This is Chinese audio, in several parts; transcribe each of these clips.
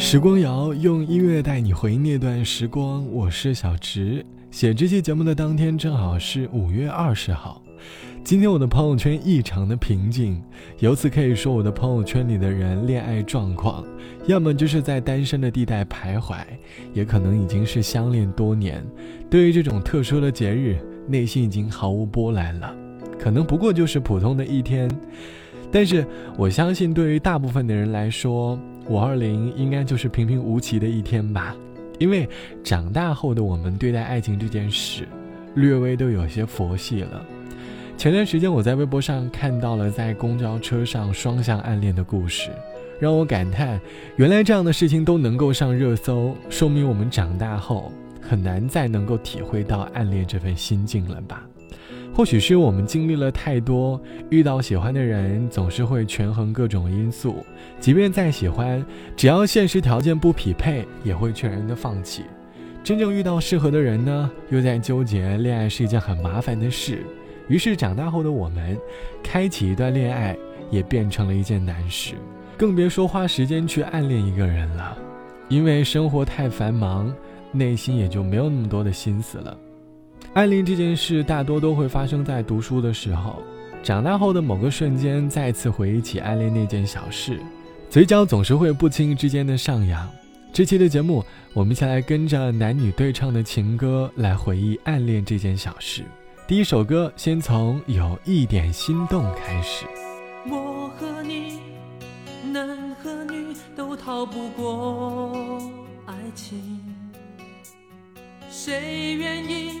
时光谣用音乐带你回忆那段时光，我是小直。写这期节目的当天正好是五月二十号。今天我的朋友圈异常的平静，由此可以说我的朋友圈里的人恋爱状况，要么就是在单身的地带徘徊，也可能已经是相恋多年。对于这种特殊的节日，内心已经毫无波澜了，可能不过就是普通的一天。但是我相信，对于大部分的人来说，五二零应该就是平平无奇的一天吧。因为长大后的我们对待爱情这件事，略微都有些佛系了。前段时间我在微博上看到了在公交车上双向暗恋的故事，让我感叹，原来这样的事情都能够上热搜，说明我们长大后很难再能够体会到暗恋这份心境了吧。或许是我们经历了太多，遇到喜欢的人总是会权衡各种因素，即便再喜欢，只要现实条件不匹配，也会全然的放弃。真正遇到适合的人呢，又在纠结恋爱是一件很麻烦的事。于是长大后的我们，开启一段恋爱也变成了一件难事，更别说花时间去暗恋一个人了，因为生活太繁忙，内心也就没有那么多的心思了。暗恋这件事大多都会发生在读书的时候，长大后的某个瞬间，再次回忆起暗恋那件小事，嘴角总是会不经意之间的上扬。这期的节目，我们先来跟着男女对唱的情歌来回忆暗恋这件小事。第一首歌，先从有一点心动开始。我和你，男和女都逃不过爱情，谁愿意？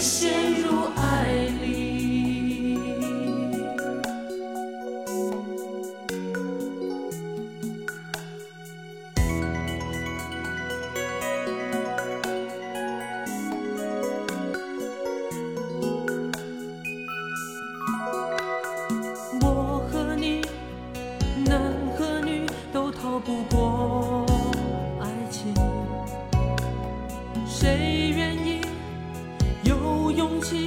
陷入起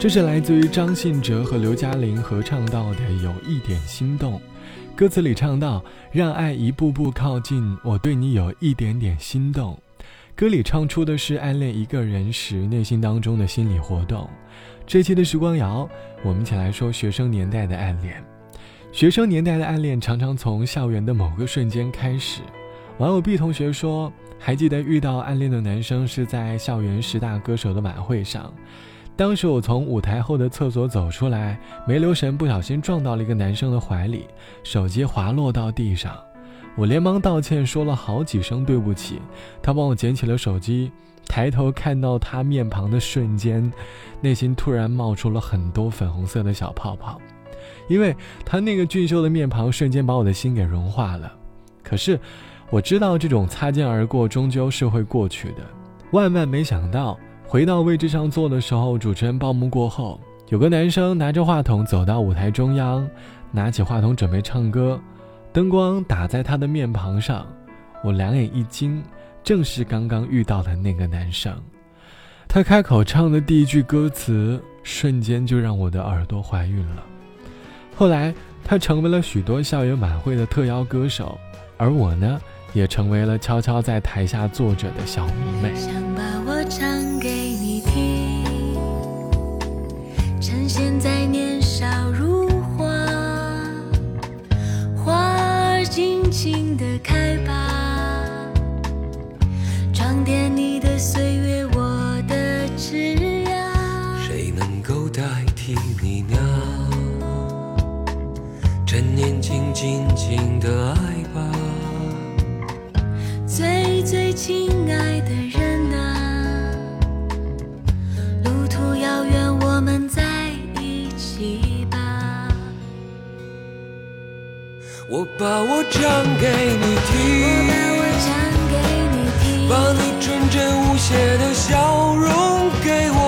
这是来自于张信哲和刘嘉玲合唱到的《有一点心动》，歌词里唱到：“让爱一步步靠近，我对你有一点点心动。”歌里唱出的是暗恋一个人时内心当中的心理活动。这期的时光谣，我们一起来说学生年代的暗恋。学生年代的暗恋常常从校园的某个瞬间开始。网友 B 同学说，还记得遇到暗恋的男生是在校园十大歌手的晚会上。当时我从舞台后的厕所走出来，没留神，不小心撞到了一个男生的怀里，手机滑落到地上。我连忙道歉，说了好几声对不起。他帮我捡起了手机，抬头看到他面庞的瞬间，内心突然冒出了很多粉红色的小泡泡，因为他那个俊秀的面庞瞬间把我的心给融化了。可是，我知道这种擦肩而过终究是会过去的。万万没想到，回到位置上坐的时候，主持人报幕过后，有个男生拿着话筒走到舞台中央，拿起话筒准备唱歌。灯光打在他的面庞上，我两眼一惊，正是刚刚遇到的那个男生。他开口唱的第一句歌词，瞬间就让我的耳朵怀孕了。后来，他成为了许多校园晚会的特邀歌手，而我呢，也成为了悄悄在台下坐着的小迷妹。情的爱吧。最最亲爱的人啊，路途遥远，我们在一起吧。我把我唱给你听，把你纯真无邪的笑容给我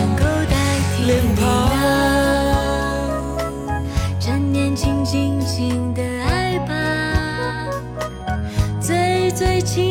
最近。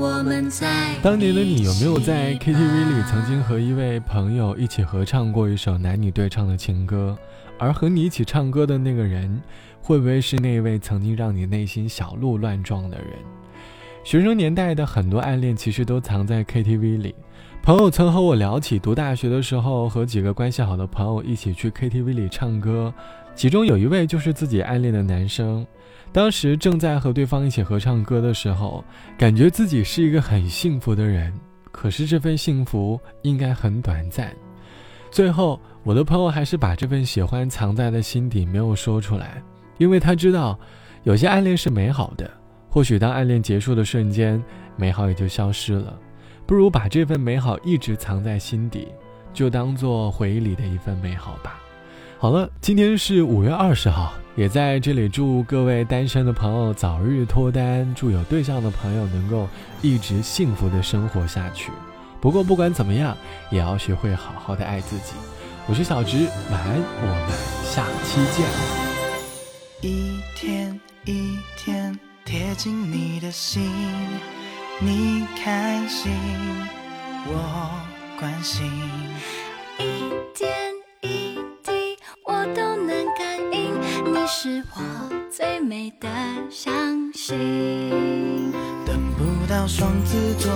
我们在当年的你有没有在 KTV 里曾经和一位朋友一起合唱过一首男女对唱的情歌？而和你一起唱歌的那个人，会不会是那位曾经让你内心小鹿乱撞的人？学生年代的很多暗恋其实都藏在 KTV 里。朋友曾和我聊起读大学的时候和几个关系好的朋友一起去 KTV 里唱歌，其中有一位就是自己暗恋的男生。当时正在和对方一起合唱歌的时候，感觉自己是一个很幸福的人，可是这份幸福应该很短暂。最后，我的朋友还是把这份喜欢藏在了心底，没有说出来，因为他知道，有些暗恋是美好的，或许当暗恋结束的瞬间，美好也就消失了。不如把这份美好一直藏在心底，就当做回忆里的一份美好吧。好了，今天是五月二十号，也在这里祝各位单身的朋友早日脱单，祝有对象的朋友能够一直幸福的生活下去。不过不管怎么样，也要学会好好的爱自己。我是小直，晚安，我们下期见。一天一天贴近你的心，你开心，我关心。一点相信。等不到双子座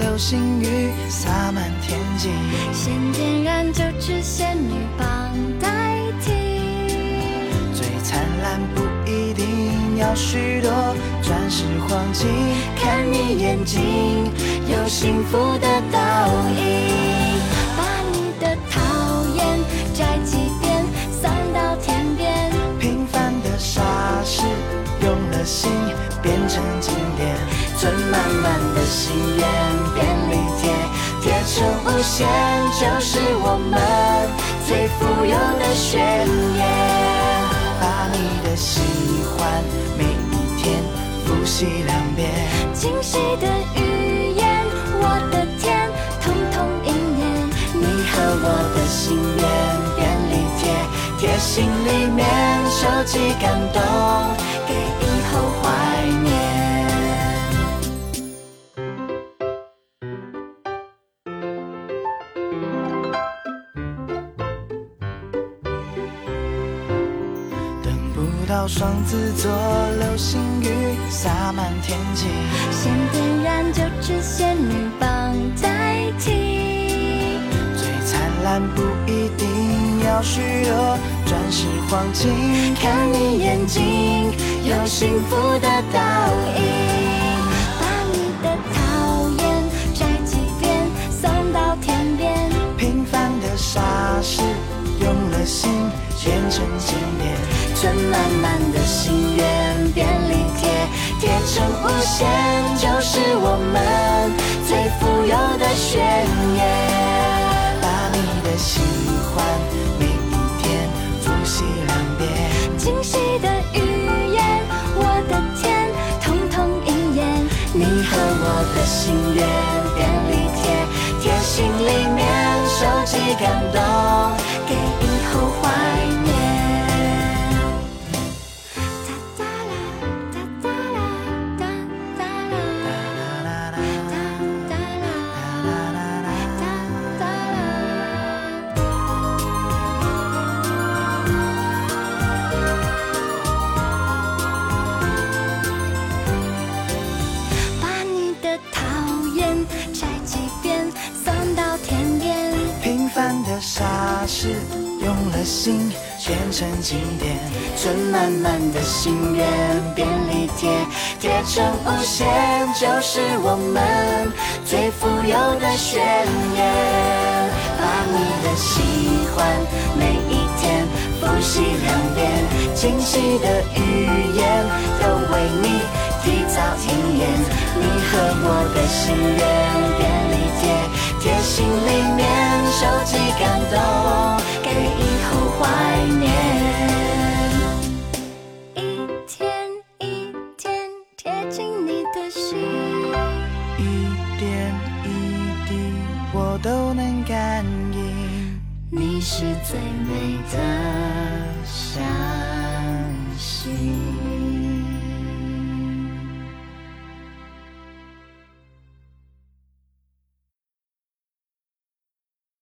流星雨洒满天际，先点燃就只仙女棒代替。最灿烂不一定要许多钻石黄金，看你眼睛有幸福的倒影，变成经典。存满满的心愿，便利贴，贴成无限，就是我们最富有的宣言。把你的喜欢每一天复习两遍。惊喜的语言，我的天，通通应验。你和我的心愿，便利贴，贴心里面，收集感动，双子座流星雨洒满天际，先点燃九只仙女棒代替。最灿烂不一定要许多钻石黄金。看你眼睛有幸福的倒影，把你的讨厌摘几遍，送到天边。平凡的傻事用了心变成经典。存满满的心愿，便利贴，贴成无限，就是我们最富有的宣言。把你的喜欢每一天复习两遍。惊喜的语言，我的天，通通应验。你和我的心愿，心变成经典。存满满的心愿，便利贴，贴成无限，就是我们最富有的宣言。把你的喜欢每一天复习两遍，惊喜的语言都为你提早应验。你和我的心愿，便利贴，贴心里面，收集感动，最美的相信。